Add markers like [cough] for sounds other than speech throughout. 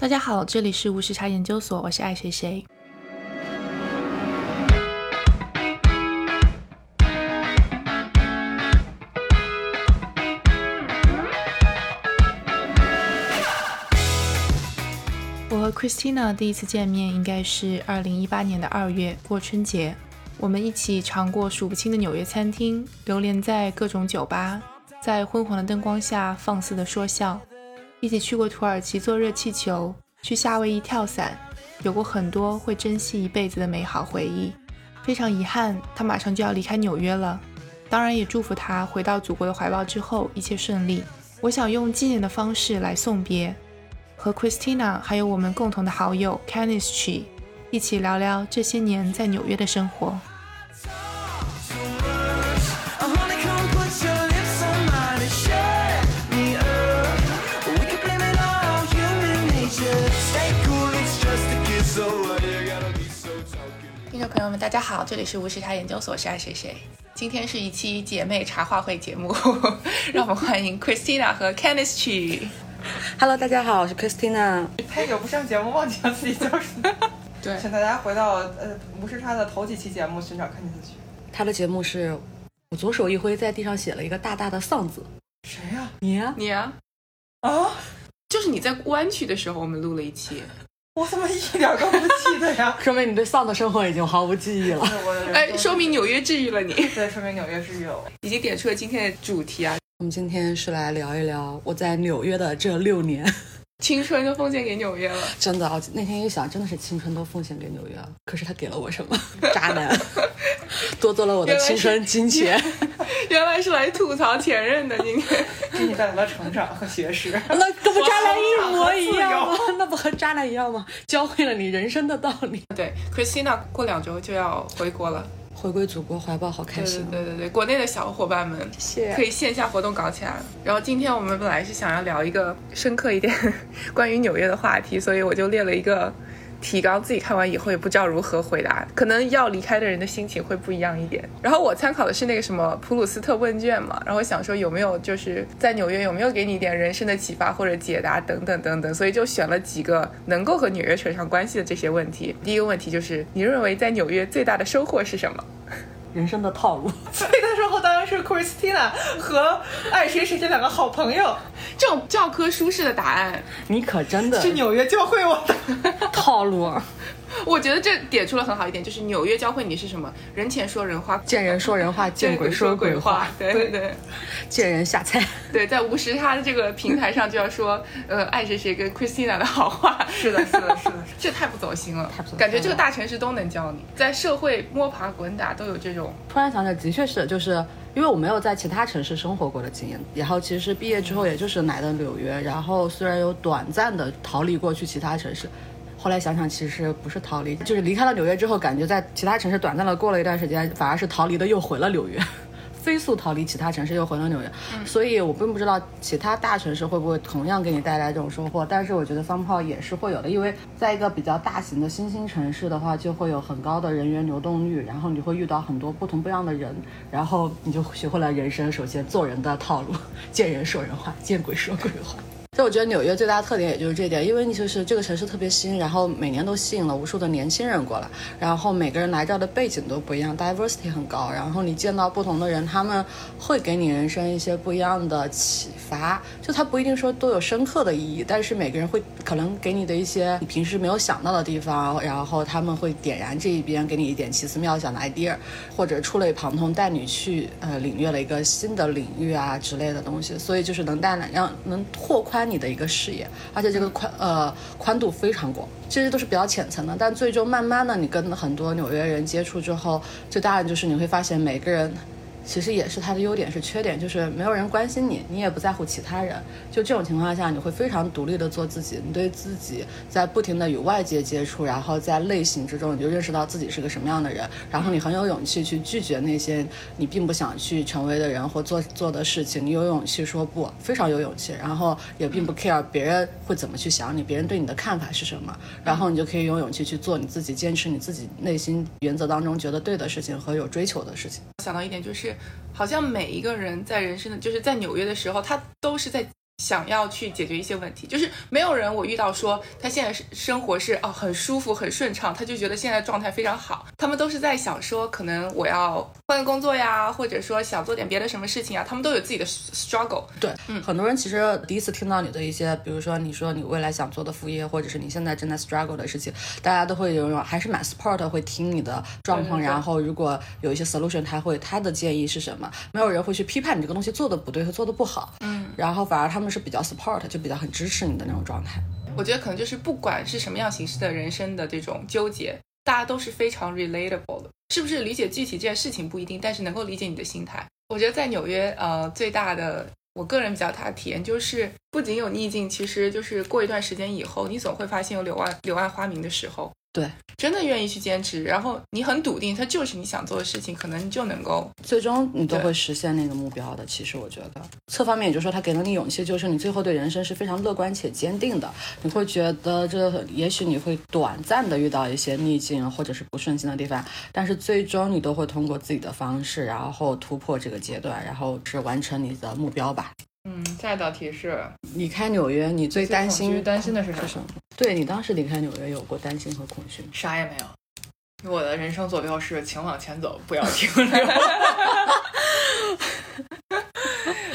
大家好，这里是无时差研究所，我是爱谁谁。我和 Christina 第一次见面应该是二零一八年的二月过春节，我们一起尝过数不清的纽约餐厅，流连在各种酒吧，在昏黄的灯光下放肆的说笑。一起去过土耳其坐热气球，去夏威夷跳伞，有过很多会珍惜一辈子的美好回忆。非常遗憾，他马上就要离开纽约了。当然，也祝福他回到祖国的怀抱之后一切顺利。我想用纪念的方式来送别。和 Christina 还有我们共同的好友 Kenneth 一起聊聊这些年在纽约的生活。朋友们，大家好，这里是无时差研究所，是爱谁谁。今天是一期姐妹茶话会节目，[laughs] 让我们欢迎 Christina 和 Kenneth Chi。Hello，大家好，我是 Christina。太久不上节目，忘记了自己叫什么。[laughs] 对请大家回到呃无时差的头几期节目寻找看见的去。他的节目是我左手一挥，在地上写了一个大大的丧字。谁呀、你呀、你啊，啊？就是你在湾区的时候，我们录了一期。我怎么一点都不记得呀？[laughs] 说明你对丧的生活已经毫无记忆了。[laughs] 哎，说明纽约治愈了你，对，说明纽约治愈了。已经点出了今天的主题啊，我们今天是来聊一聊我在纽约的这六年。青春都奉献给纽约了。真的，我那天一想，真的是青春都奉献给纽约了。可是他给了我什么？[laughs] 渣男，夺走了我的青春金钱。[laughs] 原来是来吐槽前任的，今天。[laughs] 给你带来了成长和学识。那跟不渣男一模一样吗？那不和渣男一样吗？教会了你人生的道理。对，Christina 过两周就要回国了。回归祖国怀抱，好开对心对。对对对，国内的小伙伴们谢可以线下活动搞起来了。然后今天我们本来是想要聊一个深刻一点 [laughs] 关于纽约的话题，所以我就列了一个提纲，自己看完以后也不知道如何回答，可能要离开的人的心情会不一样一点。然后我参考的是那个什么普鲁斯特问卷嘛，然后想说有没有就是在纽约有没有给你一点人生的启发或者解答等等等等，所以就选了几个能够和纽约扯上关系的这些问题。第一个问题就是你认为在纽约最大的收获是什么？人生的套路。[laughs] 所以那时候当然是 Christina 和爱谁谁这两个好朋友这种教科书式的答案，你可真的是纽约教会我的。套路啊！[laughs] 我觉得这点出了很好一点，就是纽约教会你是什么？人前说人话，见人说人话，[laughs] 见鬼说鬼话，对对对见人下菜。[laughs] 对，在无时差的这个平台上就要说，呃，爱谁谁跟 Christina 的好话。是的，是的，是的。这太不走心了，太不走心了感觉这个大城市都能教你，在社会摸爬滚打都有这种。突然想起来，的确是，就是因为我没有在其他城市生活过的经验，然后其实毕业之后也就是来的纽约，然后虽然有短暂的逃离过去其他城市。后来想想，其实不是逃离，就是离开了纽约之后，感觉在其他城市短暂的过了一段时间，反而是逃离的又回了纽约。[laughs] 飞速逃离其他城市，又回了纽约，所以我并不知道其他大城市会不会同样给你带来这种收获，但是我觉得桑炮也是会有的，因为在一个比较大型的新兴城市的话，就会有很高的人员流动率，然后你会遇到很多不同不一样的人，然后你就学会了人生首先做人的套路，见人说人话，见鬼说鬼话。所以我觉得纽约最大的特点也就是这点，因为你就是这个城市特别新，然后每年都吸引了无数的年轻人过来，然后每个人来这儿的背景都不一样，diversity 很高，然后你见到不同的人，他们会给你人生一些不一样的启发，就他不一定说都有深刻的意义，但是每个人会可能给你的一些你平时没有想到的地方，然后他们会点燃这一边，给你一点奇思妙想的 idea，或者触类旁通带你去呃领略了一个新的领域啊之类的东西，所以就是能带来让能拓宽你的一个视野，而且这个宽呃宽度非常广，这些都是比较浅层的，但最终慢慢的你跟很多纽约人接触之后，最大的就是你会发现每个人。其实也是他的优点是缺点，就是没有人关心你，你也不在乎其他人。就这种情况下，你会非常独立的做自己，你对自己在不停的与外界接触，然后在类型之中，你就认识到自己是个什么样的人，然后你很有勇气去拒绝那些你并不想去成为的人或做做的事情，你有勇气说不，非常有勇气，然后也并不 care 别人会怎么去想你，别人对你的看法是什么，然后你就可以有勇气去做你自己，坚持你自己内心原则当中觉得对的事情和有追求的事情。想到一点就是，好像每一个人在人生的，就是在纽约的时候，他都是在想要去解决一些问题，就是没有人我遇到说他现在是生活是哦很舒服很顺畅，他就觉得现在状态非常好。他们都是在想说，可能我要换个工作呀，或者说想做点别的什么事情啊，他们都有自己的 struggle。对，嗯，很多人其实第一次听到你的一些，比如说你说你未来想做的副业，或者是你现在正在 struggle 的事情，大家都会有一种还是蛮 support，会听你的状况，然后如果有一些 solution，他会他的建议是什么？没有人会去批判你这个东西做的不对和做的不好，嗯，然后反而他们就是比较 support。就比较很支持你的那种状态，我觉得可能就是不管是什么样形式的人生的这种纠结，大家都是非常 relatable 的，是不是理解具体这件事情不一定，但是能够理解你的心态。我觉得在纽约，呃，最大的我个人比较大的体验就是，不仅有逆境，其实就是过一段时间以后，你总会发现有柳暗柳暗花明的时候。对，真的愿意去坚持，然后你很笃定，它就是你想做的事情，可能你就能够最终你都会实现那个目标的。其实我觉得，侧方面也就是说，他给了你勇气，就是你最后对人生是非常乐观且坚定的。你会觉得这也许你会短暂的遇到一些逆境或者是不顺心的地方，但是最终你都会通过自己的方式，然后突破这个阶段，然后是完成你的目标吧。嗯，下一道题是离开纽约，你最担心担心的是什么？对你当时离开纽约有过担心和恐惧？啥也没有，我的人生坐标是请往前走，不要停留。[laughs]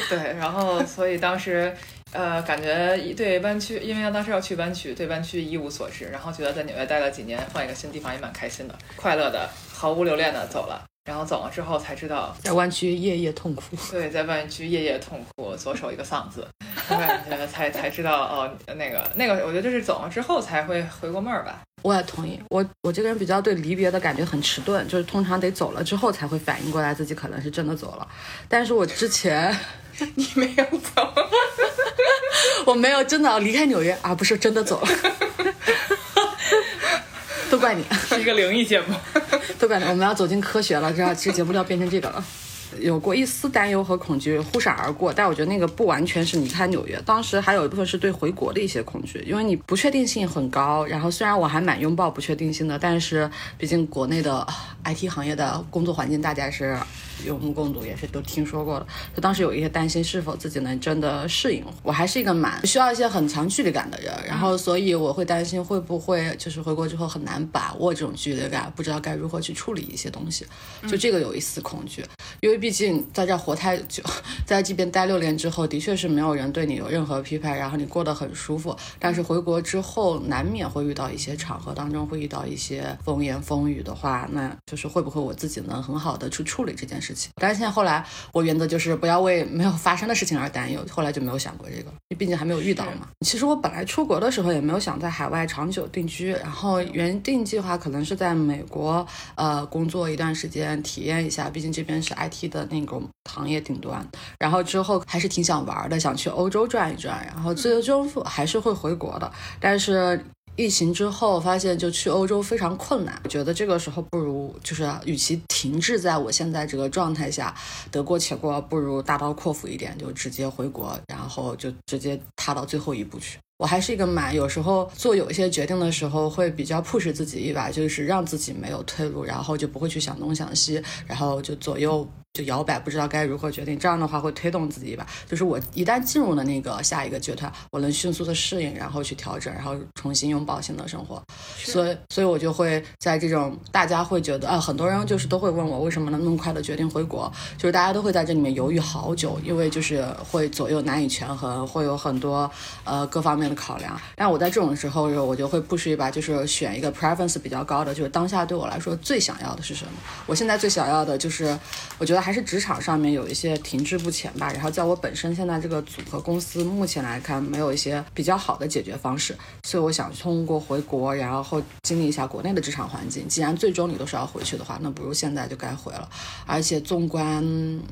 对，然后所以当时呃，感觉对湾区，因为当时要去湾区，对湾区一无所知，然后觉得在纽约待了几年，换一个新地方也蛮开心的，快乐的，毫无留恋的走了。然后走了之后才知道，在湾区夜夜痛哭。[laughs] 对，在湾区夜夜痛哭，左手一个丧字，感觉才才知道哦，那个那个，我觉得就是走了之后才会回过味儿吧。我也同意，我我这个人比较对离别的感觉很迟钝，就是通常得走了之后才会反应过来自己可能是真的走了。但是我之前 [laughs] 你没有走，[laughs] 我没有真的离开纽约，啊不是真的走了。都怪你，[laughs] 是一个灵异节目。[laughs] 都怪你，我们要走进科学了，知道？其实节目要变成这个了。有过一丝担忧和恐惧忽闪而过，但我觉得那个不完全是离开纽约，当时还有一部分是对回国的一些恐惧，因为你不确定性很高。然后虽然我还蛮拥抱不确定性的，但是毕竟国内的 IT 行业的工作环境大家是。有目共睹，也是都听说过的。就当时有一些担心，是否自己能真的适应。我还是一个蛮需要一些很强距离感的人，然后所以我会担心会不会就是回国之后很难把握这种距离感，不知道该如何去处理一些东西。就这个有一丝恐惧，因为毕竟在这活太久，在这边待六年之后，的确是没有人对你有任何批判，然后你过得很舒服。但是回国之后，难免会遇到一些场合当中会遇到一些风言风语的话，那就是会不会我自己能很好的去处理这件事。但是现在后来，我原则就是不要为没有发生的事情而担忧。后来就没有想过这个，因为毕竟还没有遇到嘛。其实我本来出国的时候也没有想在海外长久定居，然后原定计划可能是在美国呃工作一段时间，体验一下，毕竟这边是 IT 的那种行业顶端。然后之后还是挺想玩的，想去欧洲转一转，然后最终还是会回国的。但是。疫情之后，发现就去欧洲非常困难。觉得这个时候不如就是，与其停滞在我现在这个状态下得过且过，不如大刀阔斧一点，就直接回国，然后就直接踏到最后一步去。我还是一个蛮有时候做有一些决定的时候会比较 push 自己一把，就是让自己没有退路，然后就不会去想东想西，然后就左右。就摇摆，不知道该如何决定。这样的话会推动自己一把。就是我一旦进入了那个下一个阶段，我能迅速的适应，然后去调整，然后重新拥抱新的生活。所以，所以我就会在这种大家会觉得啊，很多人就是都会问我为什么能那么快的决定回国，就是大家都会在这里面犹豫好久，因为就是会左右难以权衡，会有很多呃各方面的考量。但我在这种时候，我就会 push 一把，就是选一个 preference 比较高的，就是当下对我来说最想要的是什么。我现在最想要的就是，我觉得。还是职场上面有一些停滞不前吧，然后在我本身现在这个组合公司目前来看，没有一些比较好的解决方式，所以我想通过回国，然后经历一下国内的职场环境。既然最终你都是要回去的话，那不如现在就该回了。而且纵观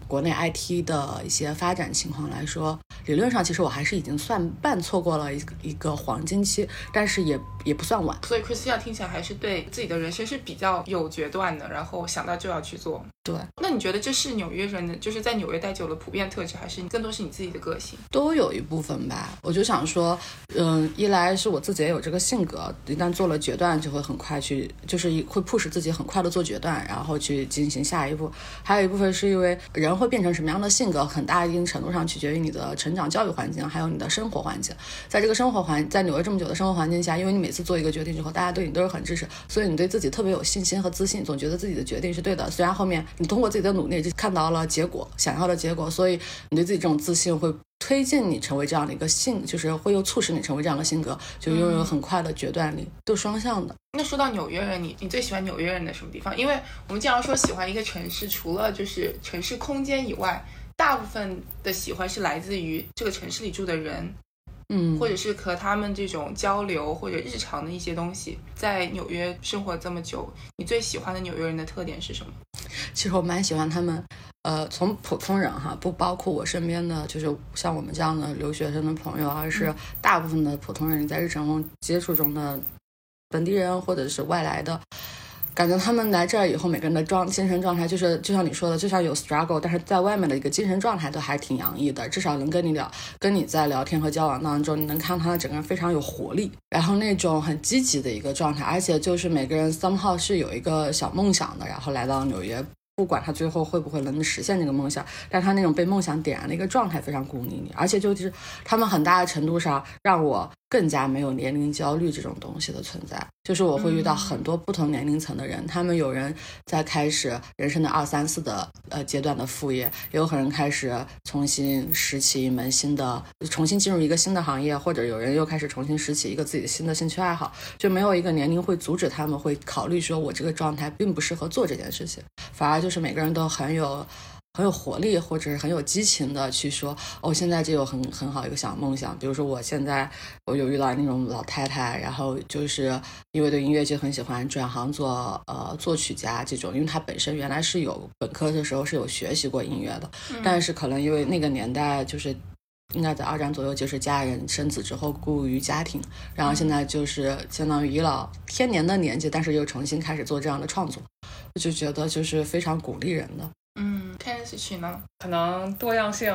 国内 IT 的一些发展情况来说，理论上其实我还是已经算半错过了一个黄金期，但是也也不算晚。所以 Christina 听起来还是对自己的人生是比较有决断的，然后想到就要去做。对，那你觉得这是纽约人的，就是在纽约待久了普遍特质，还是更多是你自己的个性？都有一部分吧。我就想说，嗯，一来是我自己也有这个性格，一旦做了决断，就会很快去，就是会迫使自己很快的做决断，然后去进行下一步。还有一部分是因为人会变成什么样的性格，很大一定程度上取决于你的成长教育环境，还有你的生活环境。在这个生活环，在纽约这么久的生活环境下，因为你每次做一个决定之后，大家对你都是很支持，所以你对自己特别有信心和自信，总觉得自己的决定是对的。虽然后面你通过自己的努力就看到了结果，想要的结果，所以你对自己这种自信会推进你成为这样的一个性，就是会又促使你成为这样的性格，就拥有很快的决断力，都双向的。那说到纽约人，你你最喜欢纽约人的什么地方？因为我们经常说喜欢一个城市，除了就是城市空间以外，大部分的喜欢是来自于这个城市里住的人。嗯，或者是和他们这种交流或者日常的一些东西，在纽约生活这么久，你最喜欢的纽约人的特点是什么？其实我蛮喜欢他们，呃，从普通人哈，不包括我身边的就是像我们这样的留学生的朋友，而是大部分的普通人在日常中接触中的本地人或者是外来的。感觉他们来这儿以后，每个人的状精神状态就是，就像你说的，就像有 struggle，但是在外面的一个精神状态都还挺洋溢的。至少能跟你聊，跟你在聊天和交往当中，你能看到他的整个人非常有活力，然后那种很积极的一个状态。而且就是每个人 somehow 是有一个小梦想的，然后来到纽约，不管他最后会不会能实现这个梦想，但他那种被梦想点燃的一个状态非常鼓励你。而且就是他们很大的程度上让我。更加没有年龄焦虑这种东西的存在，就是我会遇到很多不同年龄层的人，他们有人在开始人生的二三四的呃阶段的副业，也有可能开始重新拾起一门新的，重新进入一个新的行业，或者有人又开始重新拾起一个自己的新的兴趣爱好，就没有一个年龄会阻止他们会考虑说我这个状态并不适合做这件事情，反而就是每个人都很有。很有活力，或者是很有激情的去说，哦，现在就有很很好一个小梦想。比如说，我现在我有遇到那种老太太，然后就是因为对音乐就很喜欢，转行做呃作曲家这种。因为她本身原来是有本科的时候是有学习过音乐的，但是可能因为那个年代就是应该在二战左右，就是家人生子之后顾于家庭，然后现在就是相当于一老天年的年纪，但是又重新开始做这样的创作，我就觉得就是非常鼓励人的。嗯，Tennessee 呢？可能多样性，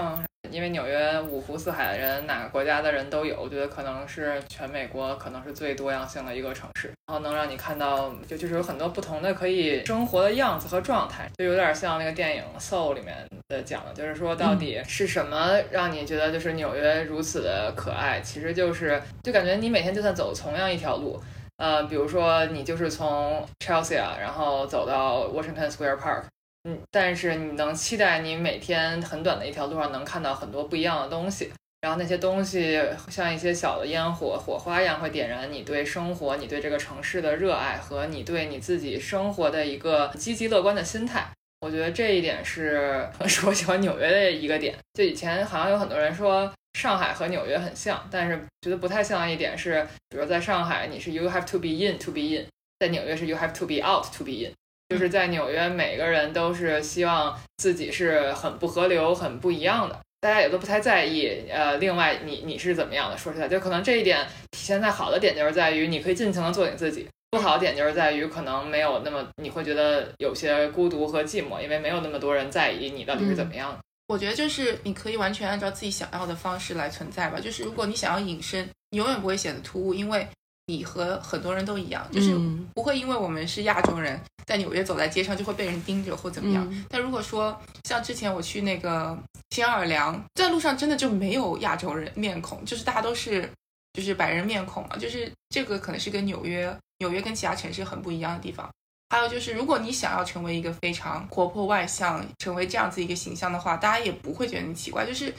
因为纽约五湖四海的人，哪个国家的人都有。我觉得可能是全美国可能是最多样性的一个城市，然后能让你看到，就就是有很多不同的可以生活的样子和状态，就有点像那个电影《Soul》里面的讲的，就是说到底是什么让你觉得就是纽约如此的可爱？其实就是就感觉你每天就算走同样一条路，呃，比如说你就是从 Chelsea 然后走到 Washington Square Park。嗯，但是你能期待你每天很短的一条路上能看到很多不一样的东西，然后那些东西像一些小的烟火、火花一样，会点燃你对生活、你对这个城市的热爱和你对你自己生活的一个积极乐观的心态。我觉得这一点是 [laughs] 是我喜欢纽约的一个点。就以前好像有很多人说上海和纽约很像，但是觉得不太像的一点是，比如在上海你是 you have to be in to be in，在纽约是 you have to be out to be in。就是在纽约，每个人都是希望自己是很不合流、很不一样的，大家也都不太在意。呃，另外，你你是怎么样的？说出来，就可能这一点体现在好的点就是在于你可以尽情的做你自己，不好的点就是在于可能没有那么你会觉得有些孤独和寂寞，因为没有那么多人在意你到底是怎么样的。我觉得就是你可以完全按照自己想要的方式来存在吧。就是如果你想要隐身，你永远不会显得突兀，因为。你和很多人都一样，就是不会因为我们是亚洲人，在纽约走在街上就会被人盯着或怎么样。但如果说像之前我去那个新奥尔良，在路上真的就没有亚洲人面孔，就是大家都是就是白人面孔嘛。就是这个可能是跟纽约纽约跟其他城市很不一样的地方。还有就是，如果你想要成为一个非常活泼外向，成为这样子一个形象的话，大家也不会觉得你奇怪。就是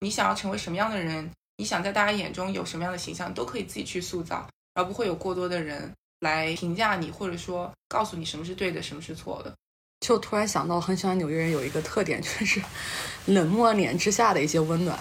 你想要成为什么样的人，你想在大家眼中有什么样的形象，都可以自己去塑造。而不会有过多的人来评价你，或者说告诉你什么是对的，什么是错的。就突然想到，很喜欢纽约人有一个特点，就是冷漠脸之下的一些温暖。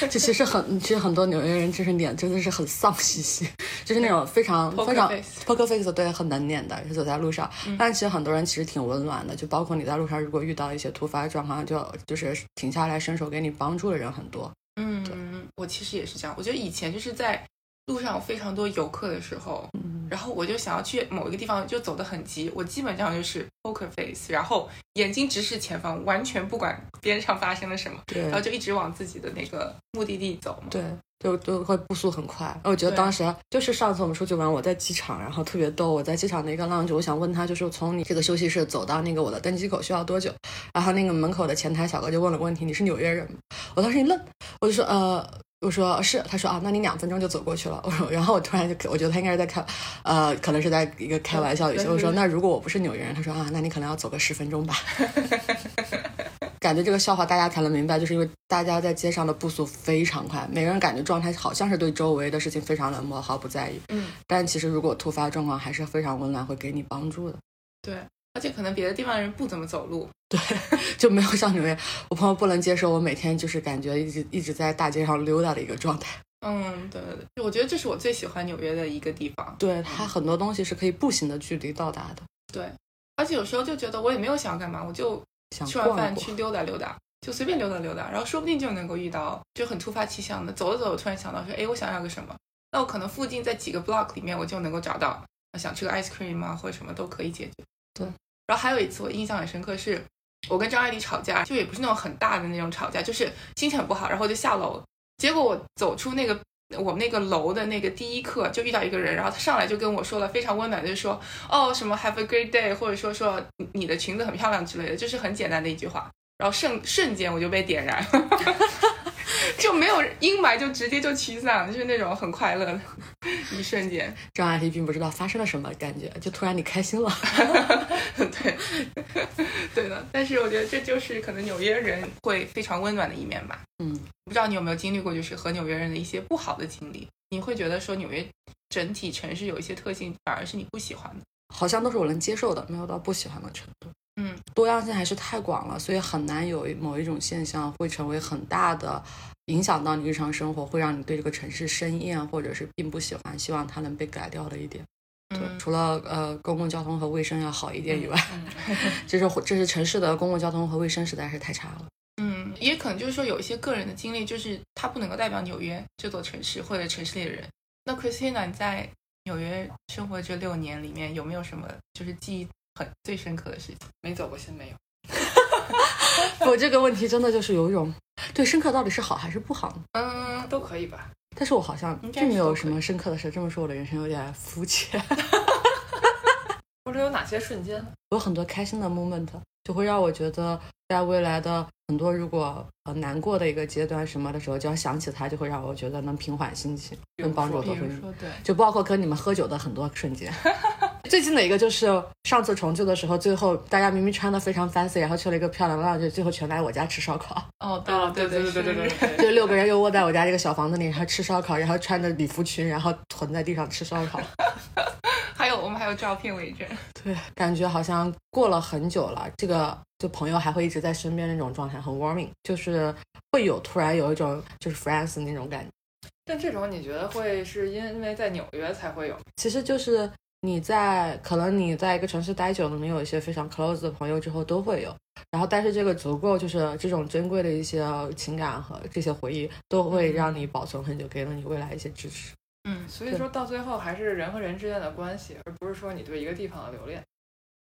就其实很，其实很多纽约人就是脸真的是很丧兮兮，就是那种非常非常 poker face，对，很冷脸的，就走在路上。但其实很多人其实挺温暖的，就包括你在路上如果遇到一些突发状况，就就是停下来伸手给你帮助的人很多。嗯，我其实也是这样。我觉得以前就是在。路上有非常多游客的时候，然后我就想要去某一个地方，就走得很急，我基本上就是 poker face，然后眼睛直视前方，完全不管边上发生了什么，然后就一直往自己的那个目的地走嘛。对，就就会步速很快。我觉得当时就是上次我们出去玩，我在机场，然后特别逗。我在机场的一个 lounge，我想问他，就是从你这个休息室走到那个我的登机口需要多久？然后那个门口的前台小哥就问了个问题：“你是纽约人吗？”我当时一愣，我就说：“呃。”我说是，他说啊，那你两分钟就走过去了。我说，然后我突然就，我觉得他应该是在开，呃，可能是在一个开玩笑语气。我说，那如果我不是纽约人，他说啊，那你可能要走个十分钟吧。[laughs] 感觉这个笑话大家才能明白，就是因为大家在街上的步速非常快，每个人感觉状态好像是对周围的事情非常冷漠，毫不在意。嗯，但其实如果突发状况还是非常温暖，会给你帮助的。对，而且可能别的地方的人不怎么走路，对 [laughs] 就没有像纽约，我朋友不能接受我每天就是感觉一直一直在大街上溜达的一个状态。嗯，对对对，我觉得这是我最喜欢纽约的一个地方。对，它很多东西是可以步行的距离到达的。对，而且有时候就觉得我也没有想要干嘛，我就想吃完饭去溜达溜达，就随便溜达溜达，然后说不定就能够遇到就很突发奇想的，走着走着突然想到说，哎，我想要个什么，那我可能附近在几个 block 里面我就能够找到，想吃个 ice cream 啊或者什么都可以解决。对，然后还有一次我印象很深刻是，我跟张爱迪吵架，就也不是那种很大的那种吵架，就是心情很不好，然后就下楼，结果我走出那个。我们那个楼的那个第一刻就遇到一个人，然后他上来就跟我说了非常温暖的，就说哦什么 Have a great day，或者说说你的裙子很漂亮之类的，就是很简单的一句话。然后瞬瞬间我就被点燃，[laughs] 就没有阴霾，就直接就驱散了，就是那种很快乐的一瞬间。张阿姨并不知道发生了什么，感觉就突然你开心了。[laughs] 对，[laughs] 对的。但是我觉得这就是可能纽约人会非常温暖的一面吧。嗯，不知道你有没有经历过，就是和纽约人的一些不好的经历？你会觉得说纽约整体城市有一些特性，反而是你不喜欢的。好像都是我能接受的，没有到不喜欢的程度。嗯，多样性还是太广了，所以很难有某一种现象会成为很大的影响到你日常生活，会让你对这个城市生厌，或者是并不喜欢，希望它能被改掉的一点。对，嗯除了呃公共交通和卫生要好一点以外，嗯 [laughs] 这是这是城市的公共交通和卫生实在是太差了。嗯，也可能就是说有一些个人的经历，就是它不能够代表纽约这座城市或者城市里的人。那 Christina，你在纽约生活这六年里面，有没有什么就是记忆很最深刻的事情？没走过心没有。[laughs] 我这个问题真的就是有一种对深刻到底是好还是不好呢？嗯，都可以吧。但是我好像并没有什么深刻的事。这么说，我的人生有点肤浅。或者有哪些瞬间？有很多开心的 moment，就会让我觉得在未来的很多如果呃难过的一个阶段什么的时候，只要想起它，就会让我觉得能平缓心情，能帮助我比做。如说对，就包括跟你们喝酒的很多瞬间。[laughs] 最近的一个就是上次重聚的时候，最后大家明明穿的非常 fancy，然后去了一个漂亮的 lounge，最后全来我家吃烧烤，哦，对对对对对对对是对 [laughs] 就六个人又窝在我家这个小房子里，然后吃烧烤，然后穿着礼服裙，然后囤在地上吃烧烤。[laughs] 还有我们还有照片为证。对，感觉好像过了很久了，这个就朋友还会一直在身边那种状态，很 warming，就是会有突然有一种就是 friends 那种感觉。但这种你觉得会是因为在纽约才会有？其实就是你在可能你在一个城市待久了，你有一些非常 close 的朋友之后都会有，然后但是这个足够就是这种珍贵的一些情感和这些回忆都会让你保存很久，给了你未来一些支持。嗯，所以说到最后还是人和人之间的关系，而不是说你对一个地方的留恋。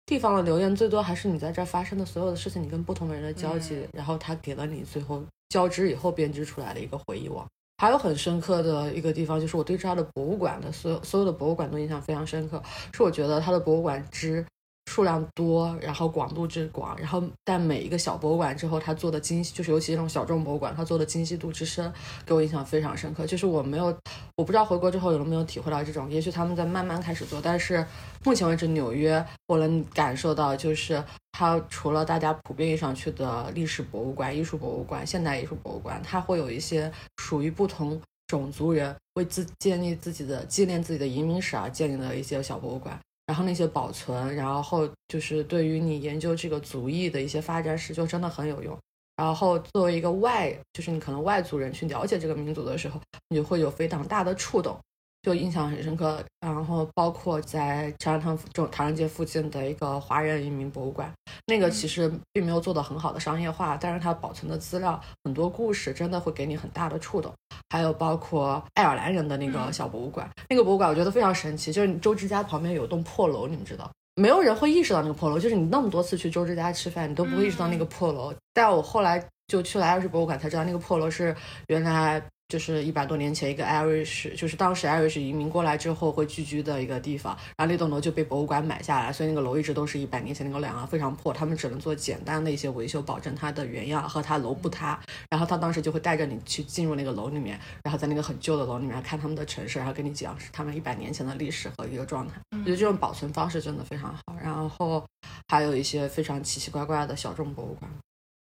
地方的留恋最多还是你在这儿发生的所有的事情，你跟不同的人的交集，嗯然后他给了你最后交织以后编织出来的一个回忆网。还有很深刻的一个地方，就是我对这儿的博物馆的所有所有的博物馆都印象非常深刻，是我觉得它的博物馆之数量多，然后广度之广，然后但每一个小博物馆之后，它做的精细，就是尤其这种小众博物馆，它做的精细度之深，给我印象非常深刻。就是我没有，我不知道回国之后有没有体会到这种，也许他们在慢慢开始做，但是目前为止，纽约我能感受到，就是它除了大家普遍意义上去的历史博物馆、艺术博物馆、现代艺术博物馆，它会有一些属于不同种族人为自建立自己的纪念自己的移民史而建立的一些小博物馆。然后那些保存，然后就是对于你研究这个族裔的一些发展史，就真的很有用。然后作为一个外，就是你可能外族人去了解这个民族的时候，你就会有非常大的触动。就印象很深刻。然后包括在长安堂就唐人街附近的一个华人移民博物馆，那个其实并没有做的很好的商业化，但是它保存的资料很多故事，真的会给你很大的触动。还有包括爱尔兰人的那个小博物馆，那个博物馆我觉得非常神奇，就是你周之家旁边有栋破楼，你们知道？没有人会意识到那个破楼，就是你那么多次去周之家吃饭，你都不会意识到那个破楼。但我后来就去了爱尔士博物馆，才知道那个破楼是原来。就是一百多年前，一个 Irish，就是当时 Irish 移民过来之后会聚居的一个地方，然后那栋楼就被博物馆买下来，所以那个楼一直都是一百年前那个梁啊，非常破，他们只能做简单的一些维修，保证它的原样和它楼不塌。然后他当时就会带着你去进入那个楼里面，然后在那个很旧的楼里面看他们的城市，然后跟你讲是他们一百年前的历史和一个状态。我觉得这种保存方式真的非常好。然后还有一些非常奇奇怪怪的小众博物馆。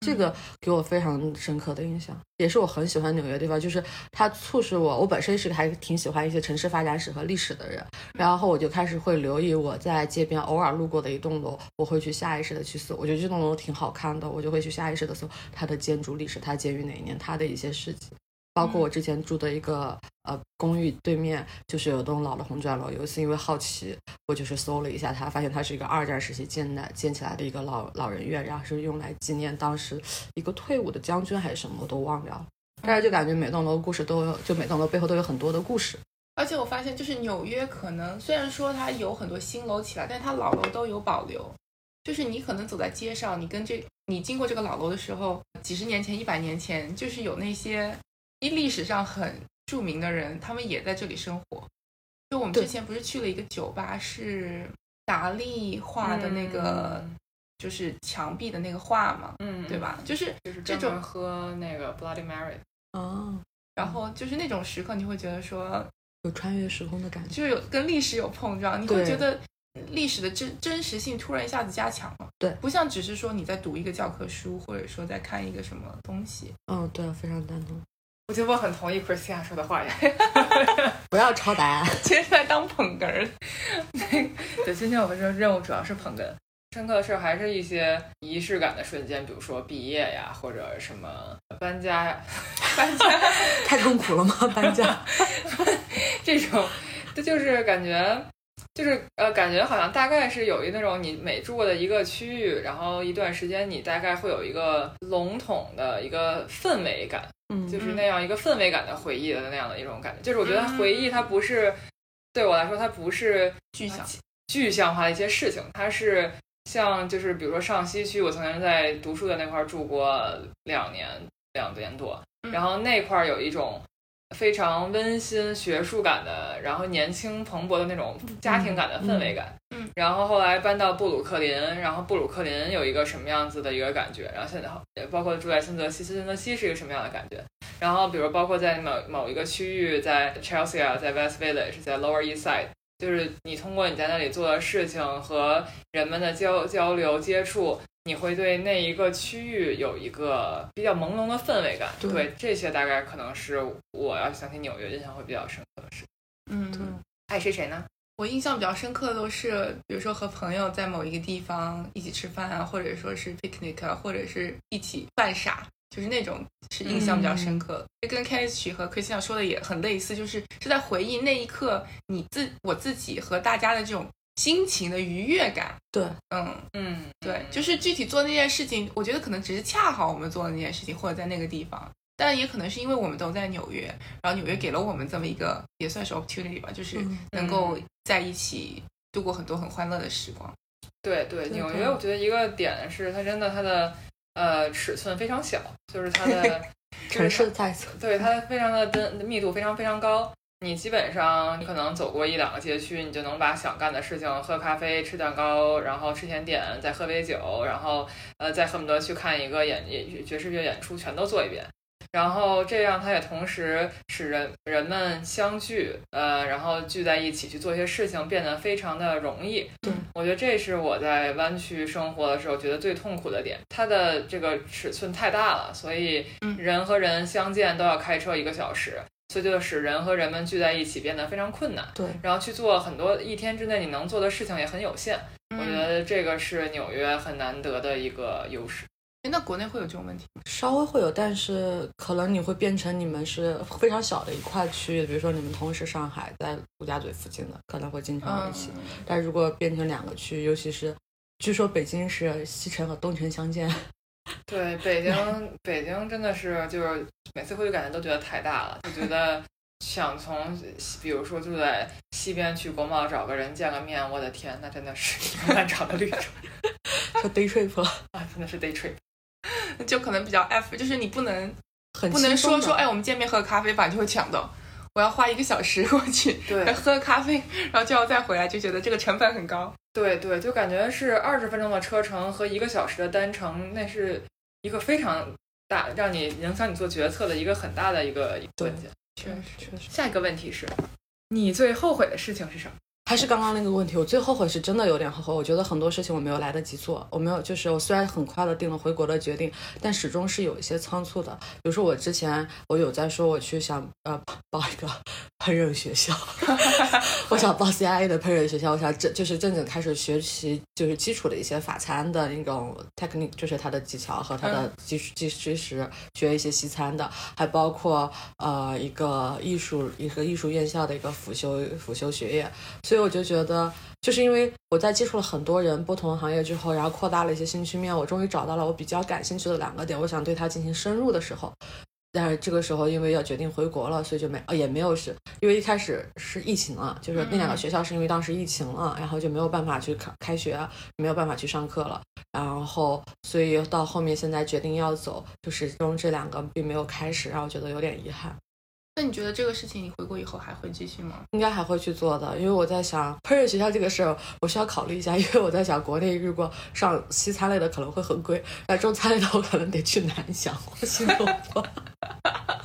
这个给我非常深刻的印象，也是我很喜欢纽约的地方，就是它促使我，我本身是个还挺喜欢一些城市发展史和历史的人，然后我就开始会留意我在街边偶尔路过的一栋楼，我会去下意识的去搜，我觉得这栋楼挺好看的，我就会去下意识的搜它的建筑历史，它建于哪一年，它的一些事迹。包括我之前住的一个呃公寓对面，就是有栋老的红砖楼。有一次因为好奇，我就是搜了一下它，发现它是一个二战时期建的建起来的一个老老人院，然后是用来纪念当时一个退伍的将军还是什么，我都忘掉了。但是就感觉每栋楼故事都有，就每栋楼背后都有很多的故事。而且我发现，就是纽约可能虽然说它有很多新楼起来，但是它老楼都有保留。就是你可能走在街上，你跟这你经过这个老楼的时候，几十年前、一百年前，就是有那些。历史上很著名的人，他们也在这里生活。就我们之前不是去了一个酒吧，是达利画的那个，就是墙壁的那个画嘛，嗯，对吧？就是就是这种喝那个 Bloody Mary 哦，然后就是那种时刻，你会觉得说有穿越时空的感觉，就有跟历史有碰撞，你会觉得历史的真真实性突然一下子加强了。对，不像只是说你在读一个教科书，或者说在看一个什么东西。嗯，对，非常赞同。我觉得我很同意 Christina 说的话呀，[laughs] 不要抄答案，今天在当捧哏。[laughs] 对，今天我们这任务主要是捧哏。深刻的事还是一些仪式感的瞬间，比如说毕业呀，或者什么搬家呀，[laughs] 搬家太痛苦了吗？搬家这种，这就是感觉。就是呃，感觉好像大概是有一那种你每住过的一个区域，然后一段时间你大概会有一个笼统的一个氛围感，嗯，就是那样一个氛围感的回忆的那样的一种感觉。就是我觉得回忆它不是对我来说，它不是具象具象化的一些事情，它是像就是比如说上西区，我曾经在读书的那块住过两年两年多，然后那块有一种。非常温馨、学术感的，然后年轻蓬勃的那种家庭感的氛围感。嗯，然后后来搬到布鲁克林，然后布鲁克林有一个什么样子的一个感觉？然后现在也包括住在新泽西，新泽西是一个什么样的感觉？然后比如包括在某某一个区域，在 Chelsea 啊，在 West Village，在 Lower East Side，就是你通过你在那里做的事情和人们的交交流接触。你会对那一个区域有一个比较朦胧的氛围感，对这些大概可能是我要想起纽约印象会比较深刻的事。嗯，爱谁谁呢？我印象比较深刻的都是，比如说和朋友在某一个地方一起吃饭啊，或者说是 picnic 啊，或者是一起犯傻，就是那种是印象比较深刻。这跟 k e n n y 和 Christina 说的也很类似，就是是在回忆那一刻你自我自己和大家的这种。心情的愉悦感，对，嗯嗯，对，就是具体做那件事情，我觉得可能只是恰好我们做的那件事情，或者在那个地方，但也可能是因为我们都在纽约，然后纽约给了我们这么一个也算是 opportunity 吧，就是能够在一起度过很多很欢乐的时光。对对，纽约我觉得一个点是它真的它的呃尺寸非常小，就是它的 [laughs] 城市在对它非常的的密度非常非常高。你基本上，你可能走过一两个街区，你就能把想干的事情，喝咖啡、吃蛋糕，然后吃甜点，再喝杯酒，然后呃，再恨不得去看一个演演爵士乐演出，全都做一遍。然后这样，它也同时使人人们相聚，呃，然后聚在一起去做一些事情，变得非常的容易。对，我觉得这是我在湾区生活的时候觉得最痛苦的点，它的这个尺寸太大了，所以人和人相见都要开车一个小时。所以就使人和人们聚在一起变得非常困难，对，然后去做很多一天之内你能做的事情也很有限。我觉得这个是纽约很难得的一个优势。哎，那国内会有这种问题？稍微会有，但是可能你会变成你们是非常小的一块区域，比如说你们同时上海在陆家嘴附近的，可能会经常一起。嗯但如果变成两个区域，尤其是据说北京是西城和东城相间，[laughs] 对，北京北京真的是就是每次回去感觉都觉得太大了，就觉得想从比如说住在西边去国贸找个人见个面，我的天，那真的是一个漫长的旅程 [laughs] 说 day trip 了，啊，真的是 day trip。[laughs] 就可能比较 F，就是你不能很不能说说，哎，我们见面喝个咖啡吧，就会抢到。我要花一个小时过去，对喝个咖啡，然后就要再回来，就觉得这个成本很高。对对，就感觉是二十分钟的车程和一个小时的单程，那是一个非常大让你影响你做决策的一个很大的一个一个对关键。确实，确实。下一个问题是，你最后悔的事情是什么？还是刚刚那个问题，我最后悔是真的有点后悔。我觉得很多事情我没有来得及做，我没有，就是我虽然很快的定了回国的决定，但始终是有一些仓促的。比如说我之前我有在说我去想呃报一个 [laughs] 烹饪学校，[laughs] 我想报 CIA 的烹饪学校，我想正就是正经开始学习就是基础的一些法餐的那种 technique，就是它的技巧和它的基基知识，学一些西餐的，还包括呃一个艺术一个艺术院校的一个辅修辅修学业。所以我就觉得，就是因为我在接触了很多人不同的行业之后，然后扩大了一些兴趣面，我终于找到了我比较感兴趣的两个点，我想对它进行深入的时候。但是这个时候，因为要决定回国了，所以就没呃也没有是，因为一开始是疫情了，就是那两个学校是因为当时疫情了，然后就没有办法去开开学，没有办法去上课了，然后所以到后面现在决定要走，就始终这两个并没有开始，让我觉得有点遗憾。那你觉得这个事情你回国以后还会继续吗？应该还会去做的，因为我在想烹饪学校这个事儿，我需要考虑一下，因为我在想国内如果上西餐类的可能会很贵，那中餐类的我可能得去南翔或新东方。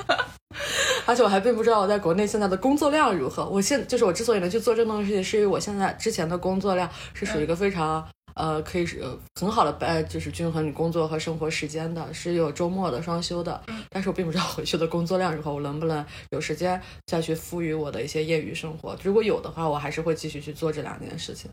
[laughs] 而且我还并不知道我在国内现在的工作量如何。我现就是我之所以能去做这种东西，是因为我现在之前的工作量是属于一个非常。呃，可以是呃很好的呃，就是均衡你工作和生活时间的，是有周末的双休的。嗯但是我并不知道回去的工作量如何，我能不能有时间再去赋予我的一些业余生活。如果有的话，我还是会继续去做这两件事情。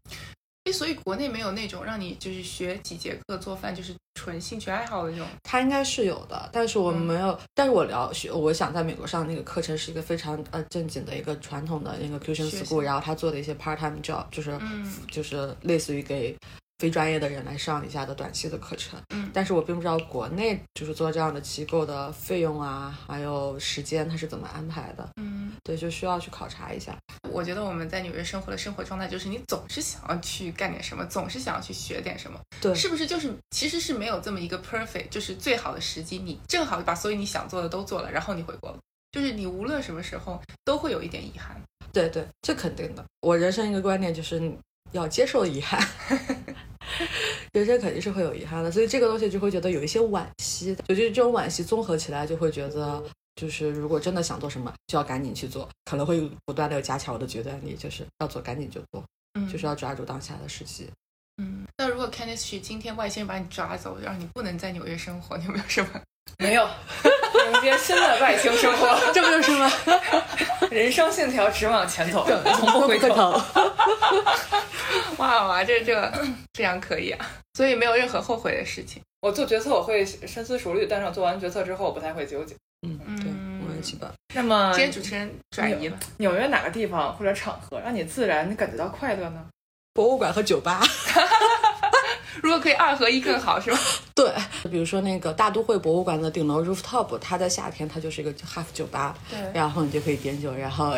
诶，所以国内没有那种让你就是学几节课做饭，就是纯兴趣爱好的那种。他应该是有的，但是我嗯没有。但是我聊学，我想在美国上那个课程是一个非常呃正经的一个传统的那个习 School，然后他做的一些 part time job，就是、嗯就是类似于给非专业的人来上一下的短期的课程。嗯但是我并不知道国内就是做这样的机构的费用啊，还有时间它是怎么安排的。嗯，对，就需要去考察一下。我觉得我们在纽约生活的生活状态就是你总是想要去干点什么，总是想要去学点什么，对，是不是？就是其实是没有这么一个 perfect，就是最好的时机，你正好把所有你想做的都做了，然后你回国了。就是你无论什么时候都会有一点遗憾。对对，这肯定的。我人生一个观念就是你要接受遗憾，[laughs] 人生肯定是会有遗憾的，所以这个东西就会觉得有一些惋惜。就就是这种惋惜综合起来，就会觉得就是如果真的想做什么，就要赶紧去做，可能会不断的加强我的决断力，就是要做赶紧就做，嗯就是要抓住当下的时机。嗯。那如果 Candice 今天外星人把你抓走，让你不能在纽约生活，你有没有什么？[laughs] 没有，迎接新的外星生活，这不就是吗？人生信条直往前走，从不回头。头。[laughs] 哇哇，这这这样可以啊！所以没有任何后悔的事情。我做决策我会深思熟虑，但是我做完决策之后，我不太会纠结。嗯，对，我也基本。那么今天主持人转移了，纽约哪个地方或者场合让你自然感觉到快乐呢？博物馆和酒吧。[laughs] 如果可以二合一更好，是吧？[laughs] 对，比如说那个大都会博物馆的顶楼 rooftop，它在夏天它就是一个 half 酒吧，对然后你就可以点酒，然后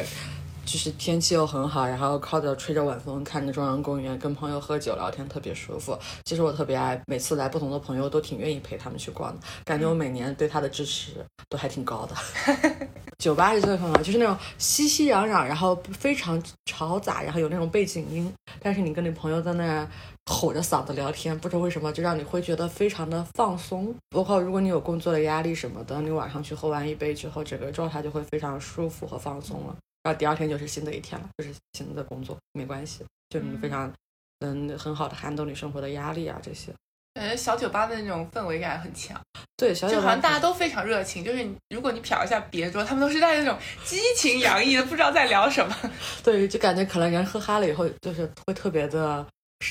就是天气又很好，然后靠着吹着晚风，看着中央公园，跟朋友喝酒聊天，特别舒服。其实我特别爱，每次来不同的朋友都挺愿意陪他们去逛的，感觉我每年对他的支持都还挺高的。[laughs] 酒吧是最很好，就是那种熙熙攘攘，然后非常嘈杂，然后有那种背景音，但是你跟你朋友在那儿吼着嗓子聊天，不知道为什么就让你会觉得非常的放松。包括如果你有工作的压力什么的，你晚上去喝完一杯之后，整个状态就会非常舒服和放松了。然后第二天就是新的一天了，就是新的工作，没关系，就你非常能很好的 handle 你生活的压力啊这些。感觉小酒吧的那种氛围感很强，对，小酒吧就好像大家都非常热情。就是你如果你瞟一下别桌，他们都是带那种激情洋溢的，不知道在聊什么。[laughs] 对，就感觉可能人喝嗨了以后，就是会特别的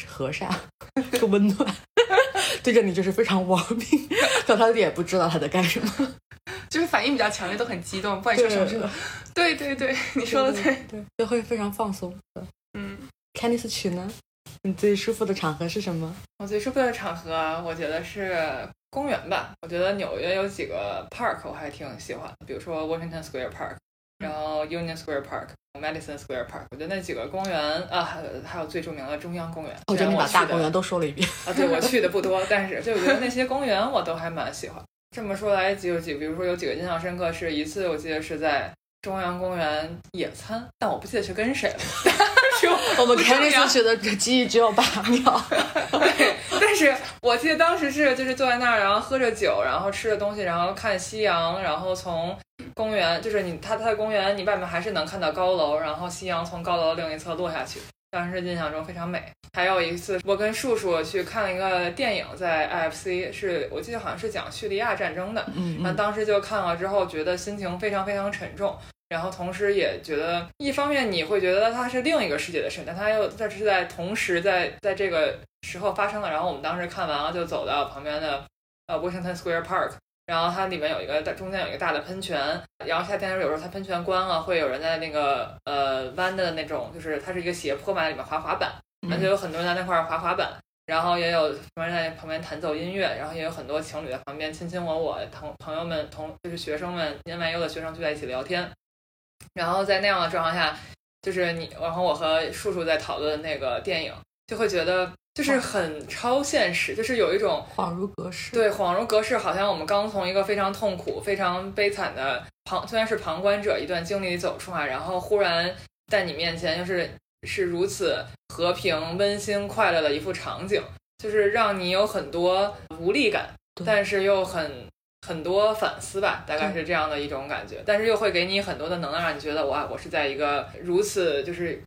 和善、[laughs] 更温暖。[laughs] 对着你就是非常亡命，可他也不知道他在干什么，就是反应比较强烈，都很激动，不管你说什么事。对对对，你说的对，对，就会非常放松。嗯，Candice 曲呢？你最舒服的场合是什么？我最舒服的场合，我觉得是公园吧。我觉得纽约有几个 park 我还挺喜欢，比如说 Washington Square Park，然后 Union Square Park，Madison Square Park。我觉得那几个公园啊，还有还有最著名的中央公园。我觉得你把大公园都说了一遍啊。对，我去的不多，但是就我觉得那些公园我都还蛮喜欢。这么说来，几有几，比如说有几个印象深刻，是一次我记得是在中央公园野餐，但我不记得是跟谁了。[laughs] 我们开那次去的记忆只有八秒，[laughs] 对，但是我记得当时是就是坐在那儿，然后喝着酒，然后吃着东西，然后看夕阳，然后从公园，就是你它它的公园，你外面还是能看到高楼，然后夕阳从高楼另一侧落下去，当时印象中非常美。还有一次，我跟树树去看了一个电影，在 IFC，是我记得好像是讲叙利亚战争的，嗯，然后当时就看了之后，觉得心情非常非常沉重。然后同时也觉得，一方面你会觉得它是另一个世界的事，但它又它是在同时在在这个时候发生的。然后我们当时看完了，就走到旁边的呃 Washington Square Park，然后它里面有一个大中间有一个大的喷泉，然后夏天的时候有时候它喷泉关了，会有人在那个呃弯的那种，就是它是一个斜坡嘛，里面滑滑板，那就有很多人在那块滑滑板，然后也有人在旁边弹奏音乐，然后也有很多情侣在旁边卿卿我我，同朋友们同就是学生们年满优的学生聚在一起聊天。然后在那样的状况下，就是你，然后我和叔叔在讨论那个电影，就会觉得就是很超现实，就是有一种恍如隔世。对，恍如隔世，好像我们刚从一个非常痛苦、非常悲惨的旁，虽然是旁观者一段经历里走出来，然后忽然在你面前，就是是如此和平、温馨、快乐的一幅场景，就是让你有很多无力感，但是又很。很多反思吧，大概是这样的一种感觉，但是又会给你很多的能量，让你觉得哇，我是在一个如此就是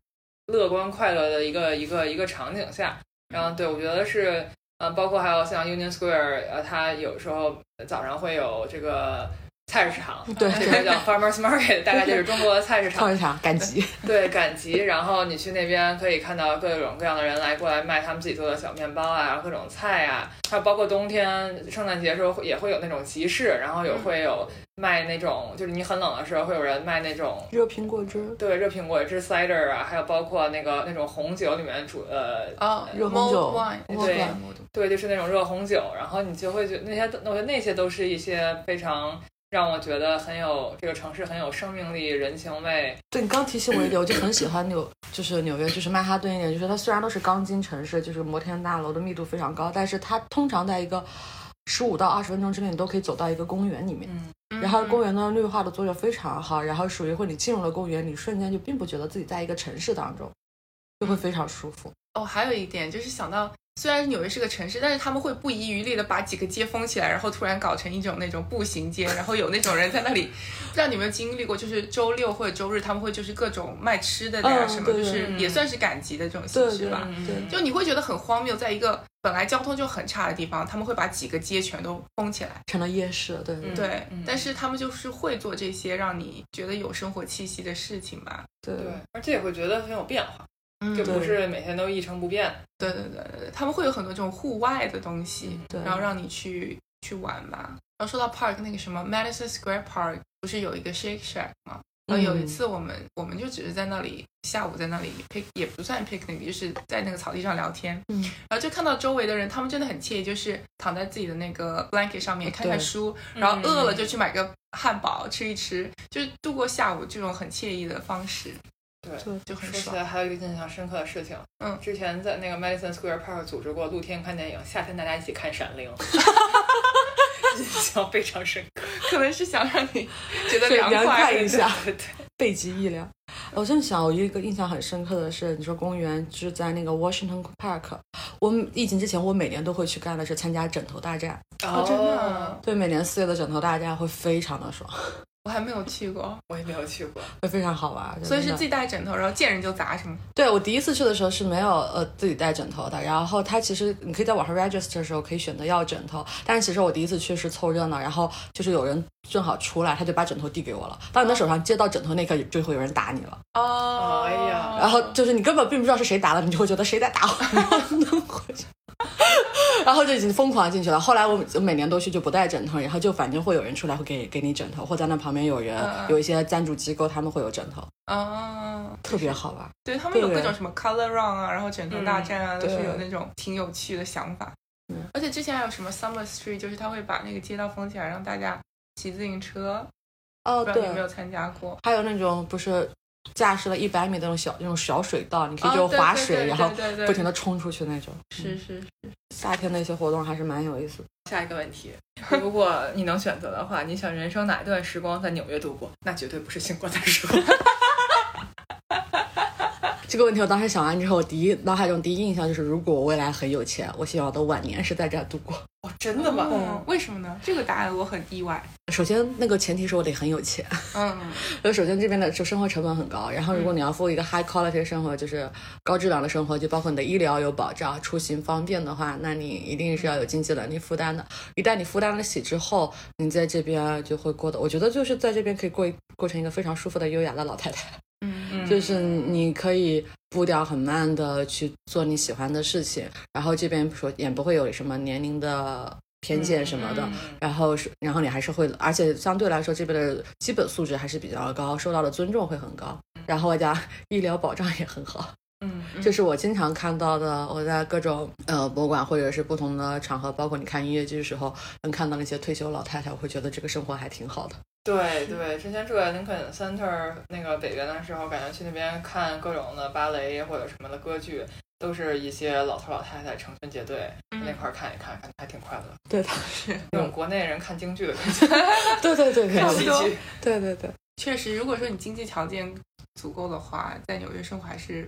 乐观快乐的一个一个一个场景下。然后对我觉得是，嗯，包括还有像 Union Square，呃，它有时候早上会有这个。菜市场，对，这个叫 farmers market，大概就是中国的菜市场。[laughs] 菜市场赶集，[laughs] 对，赶集。然后你去那边可以看到各种各样的人来过来卖他们自己做的小面包啊，各种菜啊，还有包括冬天圣诞节的时候也会有那种集市，然后有会有卖那种，就是你很冷的时候会有人卖那种热苹果汁，对，热苹果汁 cider 啊，还有包括那个那种红酒里面煮呃啊热红酒，对对，就是那种热红酒，然后你就会觉那些，我觉得那些都是一些非常。让我觉得很有这个城市很有生命力、人情味。对你刚提醒我一点，我就很喜欢纽，就是纽约，就是曼哈顿一点，就是它虽然都是钢筋城市，就是摩天大楼的密度非常高，但是它通常在一个十五到二十分钟之内，你都可以走到一个公园里面。嗯，然后公园的绿化的作用非常好，然后属于会你进入了公园，你瞬间就并不觉得自己在一个城市当中，就会非常舒服。哦，还有一点就是想到。虽然纽约是个城市，但是他们会不遗余力的把几个街封起来，然后突然搞成一种那种步行街，然后有那种人在那里。[laughs] 不知道你有没有经历过，就是周六或者周日他们会就是各种卖吃的呀什么，就是也算是赶集的这种形式吧。就你会觉得很荒谬，在一个本来交通就很差的地方，他们会把几个街全都封起来，成了夜市。对对，但是他们就是会做这些让你觉得有生活气息的事情吧。对，而且也会觉得很有变化。就不是每天都一成不变。对对对对，他们会有很多这种户外的东西，对，然后让你去去玩吧。然后说到 park 那个什么 Madison Square Park，不是有一个 Shake Shack 吗？然后有一次我们我们就只是在那里下午在那里 pick 也不算 picnic，就是在那个草地上聊天。嗯，然后就看到周围的人，他们真的很惬意，就是躺在自己的那个 blanket 上面看看书，然后饿了就去买个汉堡吃一吃，就是度过下午这种很惬意的方式。对，就很说起来还有一个印象深刻的事情，嗯，之前在那个 Madison Square Park 组织过露天看电影，夏天大家一起看《闪灵》，[laughs] 印象非常深刻，可能是想让你觉得凉快一下，对对，背脊一凉。我正想，我一个印象很深刻的是，你说公园就是在那个 Washington Park，我疫情之前我每年都会去干的是参加枕头大战，哦，真的，对，每年四月的枕头大战会非常的爽。我还没有去过，我也没有去过，会非常好玩。所以是自己带枕头，然后见人就砸，是吗？对我第一次去的时候是没有呃自己带枕头的，然后他其实你可以在网上 register 的时候可以选择要枕头，但是其实我第一次去是凑热闹，然后就是有人正好出来，他就把枕头递给我了。当你的手上接到枕头那刻，就会有人打你了。哦，哎呀，然后就是你根本并不知道是谁打了，你就会觉得谁在打我，然 [laughs] 后弄回去。[laughs] 然后就已经疯狂进去了。后来我每年都去，就不带枕头，然后就反正会有人出来会给给你枕头，或在那旁边有人嗯有一些赞助机构，他们会有枕头，啊，特别好玩。对他们有各种什么 Color Run 啊，然后枕头大战啊，都是有那种挺有趣的想法。嗯而且之前还有什么 Summer Street，就是他会把那个街道封起来，让大家骑自行车。哦，对没有参加过？还有那种不是驾驶了一百米那种小那种小水道，你可以哦就划水，对对对然后不停的冲出去那种。是是是。夏天的一些活动还是蛮有意思的。下一个问题，[laughs] 如果你能选择的话，你想人生哪一段时光在纽约度过？那绝对不是星光大叔。这个问题我当时想完之后，我第一脑海中第一印象就是，如果我未来很有钱，我希望我的晚年是在这儿度过。哦，真的吗？嗯为什么呢？这个答案我很意外。首先，那个前提是我得很有钱。嗯 [laughs] 就首先这边的就生活成本很高，然后如果你要过一个 high quality 的生活，就是高质量的生活，就包括你的医疗有保障、出行方便的话，那你一定是要有经济能力负担的。一旦你负担得起之后，你在这边就会过得，我觉得就是在这边可以过一过成一个非常舒服的优雅的老太太。嗯就是你可以步调很慢的去做你喜欢的事情，然后这边说也不会有什么年龄的偏见什么的，嗯然后是然后你还是会，而且相对来说这边的基本素质还是比较高，受到的尊重会很高，然后外加 [laughs] 医疗保障也很好，嗯，这是我经常看到的。我在各种呃博物馆或者是不同的场合，包括你看音乐剧的时候，能看到那些退休老太太，我会觉得这个生活还挺好的。对对，之前住在林肯 Center 那个北边的时候，感觉去那边看各种的芭蕾或者什么的歌剧，都是一些老头老太太成群结队、嗯那块儿看一看，感觉还挺快乐。对的，那种国内人看京剧的感觉，[laughs] 对对对对 [laughs] 对看喜剧。对对对，确实，如果说你经济条件足够的话，在纽约生活还是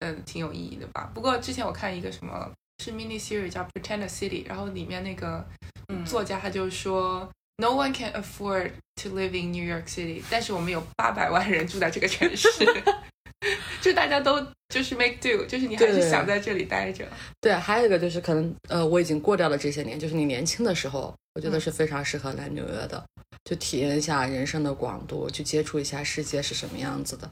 嗯挺有意义的吧。不过之前我看一个什么是 mini series 叫 Pretend City，然后里面那个嗯作家他就说。No one can afford to live in New York City，但是我们有八百万人住在这个城市，[laughs] 就大家都就是 make do，就是你还是想在这里待着。对，还有一个就是可能呃，我已经过掉了这些年，就是你年轻的时候，我觉得是非常适合来纽约的，就体验一下人生的广度，去接触一下世界是什么样子的。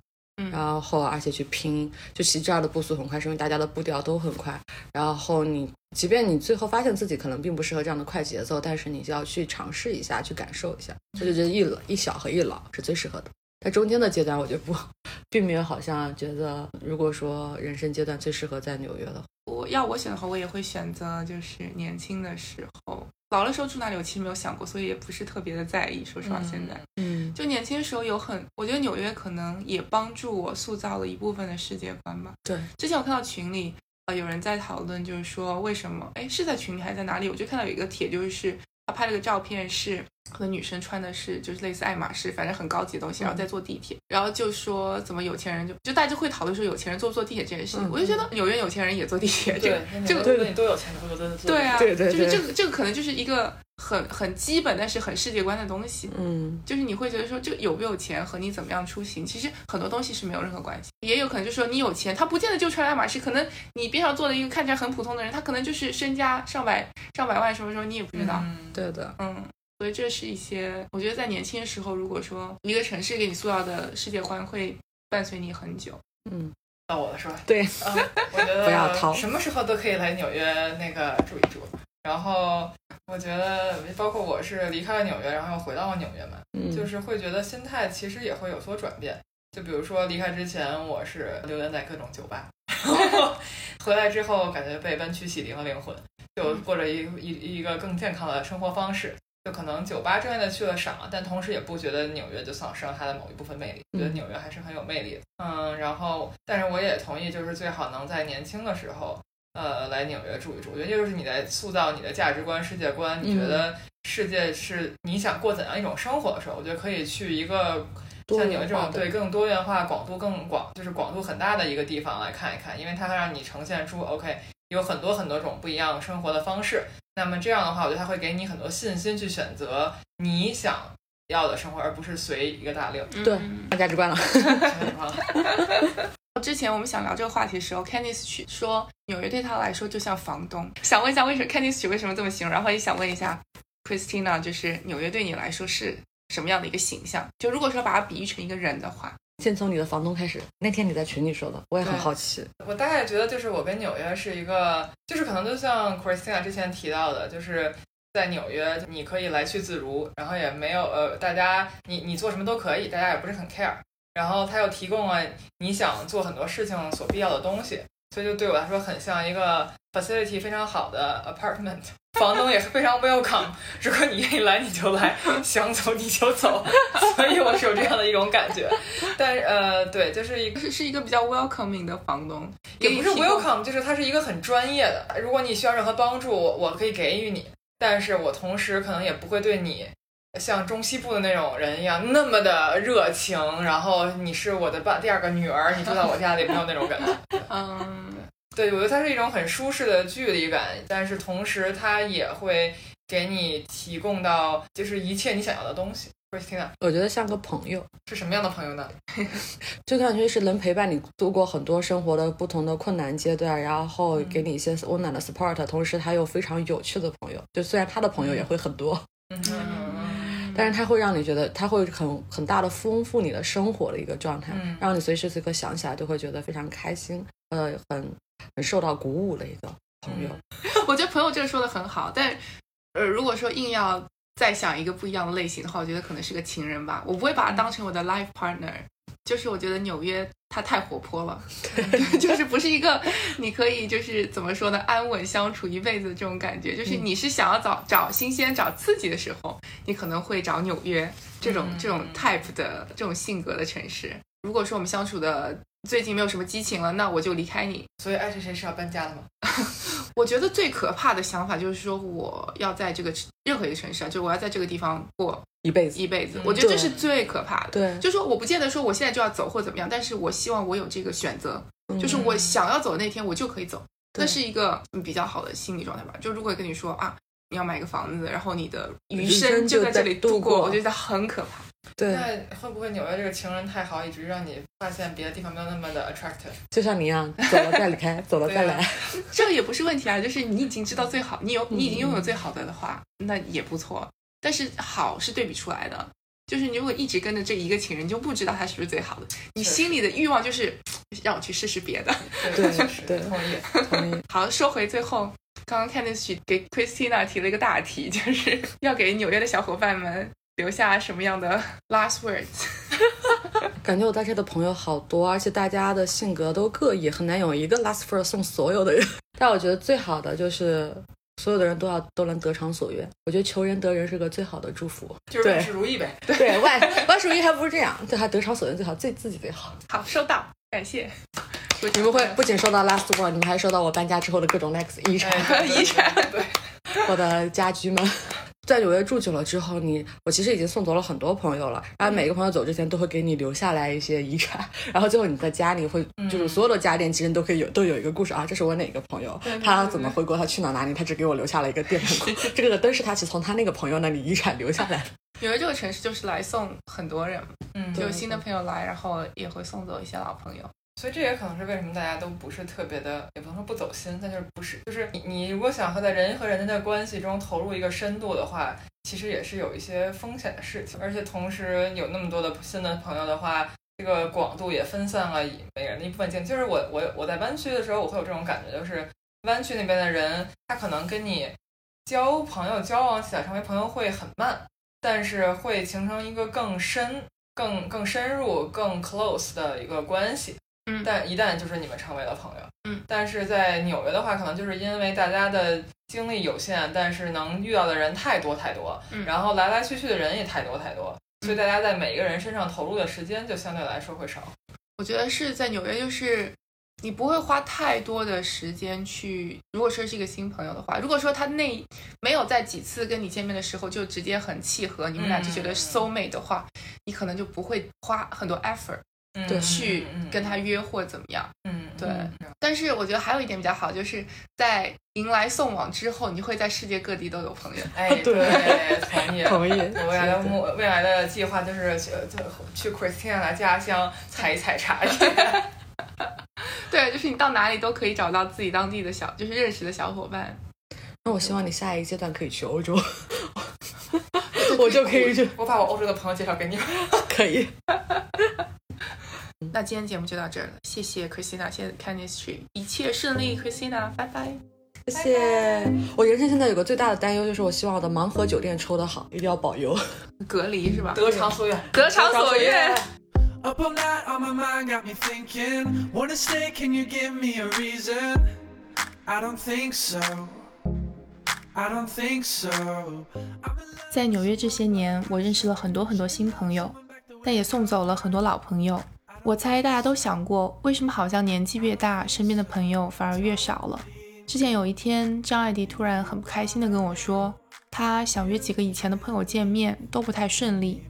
然后而且去拼，就其实这样的步速很快，是因为大家的步调都很快。然后你，即便你最后发现自己可能并不适合这样的快节奏，但是你就要去尝试一下，去感受一下。这就是一老一小和一老是最适合的。在中间的阶段，我就不，并没有好像觉得，如果说人生阶段最适合在纽约的话，我要我选的话，我也会选择就是年轻的时候，老的时候住哪里，我其实没有想过，所以也不是特别的在意。说实话，现在。嗯就年轻的时候有很，我觉得纽约可能也帮助我塑造了一部分的世界观吧。对，之前我看到群里呃有人在讨论，就是说为什么，哎是在群里还是在哪里？我就看到有一个帖，就是他拍了个照片是。可能女生穿的是就是类似爱马仕，反正很高级的东西，然后再坐地铁，然后就说怎么有钱人就就大家就会讨论说有钱人坐不坐地铁这件事情，嗯我就觉得纽约有钱人也坐地铁，这个这个对对对都有钱的，对啊，对对对就是这个这个可能就是一个很很基本但是很世界观的东西，嗯。就是你会觉得说，这个有没有钱和你怎么样出行，其实很多东西是没有任何关系。也有可能就是说你有钱，他不见得就穿爱马仕，可能你边上坐的一个看起来很普通的人，他可能就是身家上百上百万，什么时候你也不知道。嗯。对的，嗯，所以这是一些我觉得在年轻的时候，如果说一个城市给你塑造的世界观会伴随你很久。嗯，到我了是吧？对，啊，我觉得不要逃什么时候都可以来纽约那个住一住。然后我觉得，包括我是离开了纽约，然后又回到了纽约嘛，嗯就是会觉得心态其实也会有所转变。就比如说离开之前，我是流连在各种酒吧，然 [laughs] 后回来之后感觉被湾区洗涤了灵魂，就过着一一一个更健康的生活方式。就可能酒吧之类的去了少，但同时也不觉得纽约就丧失了它的某一部分魅力，觉得嗯纽约还是很有魅力的。嗯，然后但是我也同意，就是最好能在年轻的时候，呃，来纽约住一住。我觉得这就是你在塑造你的价值观、世界观。你觉得世界是你想过怎样一种生活的时候，我觉得可以去一个像纽约这种对更多元化、广度更广，就是广度很大的一个地方来看一看，因为它会让你呈现出 OK 有很多很多种不一样生活的方式。那么这样的话，我觉得他会给你很多信心去选择你想要的生活，而不是随一个大流。对价值观了。[laughs] 之前我们想聊这个话题的时候，Candice 曲说纽约对他来说就像房东。想问一下，为什么 Candice 曲为什么这么形容？然后也想问一下 Christina，就是纽约对你来说是什么样的一个形象？就如果说把它比喻成一个人的话，先从你的房东开始。那天你在群里说的，我也很好奇。我大概觉得就是我跟纽约是一个，就是可能就像 Christina 之前提到的，就是在纽约你可以来去自如，然后也没有呃大家你你做什么都可以，大家也不是很 care。然后他又提供了你想做很多事情所必要的东西，所以就对我来说很像一个 facility 非常好的 apartment。[laughs] 房东也是非常 welcome，[laughs] 如果你愿意来你就来，想走你就走，[laughs] 所以我是有这样的一种感觉。但呃，对，就是一个是是一个比较 welcoming 的房东，也不是 welcome，就是他是一个很专业的。如果你需要任何帮助，我我可以给予你，但是我同时可能也不会对你像中西部的那种人一样那么的热情。然后你是我的爸第二个女儿，你住在我家里，没有那种感觉。[laughs] 嗯，对，我觉得它是一种很舒适的距离感，但是同时它也会给你提供到就是一切你想要的东西。Christina 我觉得像个朋友，是什么样的朋友呢？[laughs] 就感觉是能陪伴你度过很多生活的不同的困难阶段，然后给你一些温暖的 support，同时他又非常有趣的朋友。就虽然他的朋友也会很多，嗯嗯但是它会让你觉得它会很很大的丰富你的生活的一个状态，嗯让你随时随刻想起来都会觉得非常开心，呃，很很受到鼓舞的一个朋友。[laughs] 我觉得朋友这个说的很好，但呃，如果说硬要再想一个不一样的类型的话，我觉得可能是个情人吧。我不会把它当成我的 life partner，就是我觉得纽约它太活泼了，[laughs] 就是不是一个你可以就是怎么说呢，安稳相处一辈子的这种感觉。就是你是想要找找新鲜、找刺激的时候，你可能会找纽约这种嗯这种 type 的这种性格的城市。如果说我们相处的最近没有什么激情了，那我就离开你。所以爱谁谁是要搬家的吗？[laughs] 我觉得最可怕的想法就是说，我要在这个任何一个城市啊，就我要在这个地方过一辈子，一辈子嗯。我觉得这是最可怕的。对，就说我不见得说我现在就要走或怎么样，但是我希望我有这个选择，就是我想要走的那天我就可以走，对那是一个嗯比较好的心理状态吧。就如果跟你说啊，你要买一个房子，然后你的余余生生就在这里度过，过我觉得很可怕。对，那会不会纽约这个情人太好，以至于让你发现别的地方没有那么的 attractive？就像你一样，走了再离开，走了再来。[laughs] 这个也不是问题啊，就是你已经知道最好，你有你已经拥有嗯最好的的话，那也不错。但是好是对比出来的，就是你如果一直跟着这一个情人，你就不知道他是不是最好的，你心里的欲望就是让我去试试别的。对确实对同意。同意。[laughs] 好，说回最后，刚刚 Candice 给 Christina 提了一个大题，就是要给纽约的小伙伴们留下什么样的 [laughs] last words？[laughs] 感觉我在这的朋友好多，而且大家的性格都各异，很难有一个 last word 送所有的人。[laughs] 但我觉得最好的就是所有的人都要都能得偿所愿。我觉得求人得人是个最好的祝福。就是万事如意呗。对，万万事如意还不是这样，对，还得偿所愿最好，最自己最好。好，收到，感谢。你们会不仅收到 last word，你们还收到我搬家之后的各种 next 遗产。遗产对，我的家居们。在纽约住久了之后，你我其实已经送走了很多朋友了，然后每个朋友走之前都会给你留下来一些遗产，然后最后你在家里会就是所有的家电其实都可以有都有一个故事啊，这是我哪个朋友，他怎么回国，他去哪哪里，他只给我留下了一个电饭锅，[laughs] 这个灯是他其实从他那个朋友那里遗产留下来的。[laughs] 纽约这个城市就是来送很多人，嗯，就有新的朋友来，然后也会送走一些老朋友。所以这也可能是为什么大家都不是特别的，也不能说不走心，但就是不是，就是你你如果想和在人和人的关系中投入一个深度的话，其实也是有一些风险的事情，而且同时有那么多的新的朋友的话，这个广度也分散了每个人的一部分精力。就是我我我在湾区的时候，我会有这种感觉，就是湾区那边的人，他可能跟你交朋友交往起来成为朋友会很慢，但是会形成一个更深、更更深入、更 close 的一个关系。嗯。但一旦就是你们成为了朋友，嗯，但是在纽约的话，可能就是因为大家的精力有限，但是能遇到的人太多太多，嗯。然后来来去去的人也太多太多，所以大家在每一个人身上投入的时间就相对来说会少。我觉得是在纽约，就是你不会花太多的时间去。如果说是一个新朋友的话，如果说他那没有在几次跟你见面的时候就直接很契合，你们俩就觉得嗯 soul mate 的话，你可能就不会花很多 effort 嗯对去跟他约或怎么样。嗯，嗯对嗯但是我觉得还有一点比较好，就是在迎来送往之后，你会在世界各地都有朋友。哎，[laughs] 对对，同意。[laughs] 同意。我未来的目未来的计划就是去去 Christina 的家乡采一采茶叶。[laughs] 对，就是你到哪里都可以找到自己当地的小，就是认识的小伙伴。那我希望你下一个阶段可以去欧洲，我就可以去，我把我欧洲的朋友介绍给你。可以。那今天节目就到这儿了，谢谢 Christina，谢谢 Chemistry，一切顺利，Christina，拜拜。谢谢。我人生现在有个最大的担忧就是，我希望我的盲盒酒店抽得好，一定要保佑。隔离是吧？得偿所愿，得偿所愿。Up all night on my mind got me thinking. Wanna stay, can you give me a reason? I don't think so. I don't think so. 在纽约这些年，我认识了很多很多新朋友，但也送走了很多老朋友。我猜大家都想过，为什么好像年纪越大，身边的朋友反而越少了？之前有一天，张艾迪突然很不开心地跟我说，他想约几个以前的朋友见面，都不太顺利。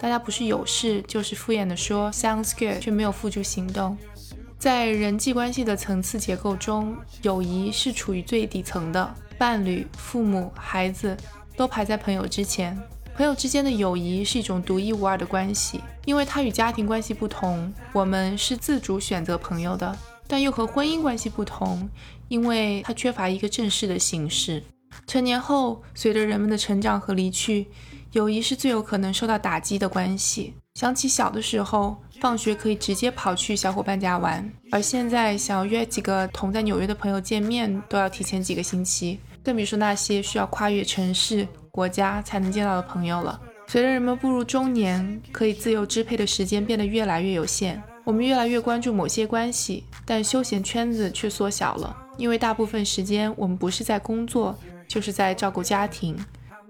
大家不是有事，就是敷衍地说 “sounds good”，却没有付诸行动。在人际关系的层次结构中，友谊是处于最底层的，伴侣、父母、孩子都排在朋友之前。朋友之间的友谊是一种独一无二的关系，因为它与家庭关系不同，我们是自主选择朋友的，但又和婚姻关系不同，因为它缺乏一个正式的形式。成年后，随着人们的成长和离去，友谊是最有可能受到打击的关系。想起小的时候，放学可以直接跑去小伙伴家玩，而现在想要约几个同在纽约的朋友见面，都要提前几个星期，更别说那些需要跨越城市、国家才能见到的朋友了。随着人们步入中年，可以自由支配的时间变得越来越有限，我们越来越关注某些关系，但休闲圈子却缩小了，因为大部分时间我们不是在工作，就是在照顾家庭。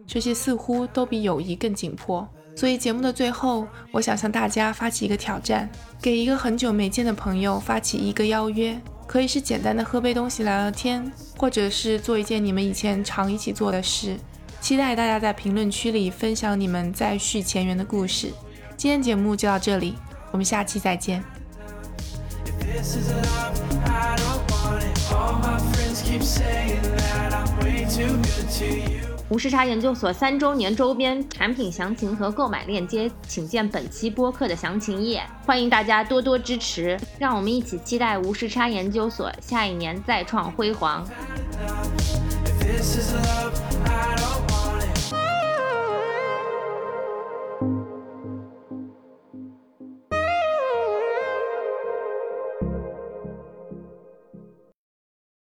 这些似乎都比友谊更紧迫。所以节目的最后，我想向大家发起一个挑战，给一个很久没见的朋友发起一个邀约，可以是简单的喝杯东西聊聊天，或者是做一件你们以前常一起做的事。期待大家在评论区里分享你们再续前缘的故事。今天节目就到这里，我们下期再见。If this is love, I don't want it. All my friends keep saying that I'm way too good to you. 无时差研究所三周年周边产品详情和购买链接，请见本期播客的详情页。欢迎大家多多支持，让我们一起期待无时差研究所下一年再创辉煌。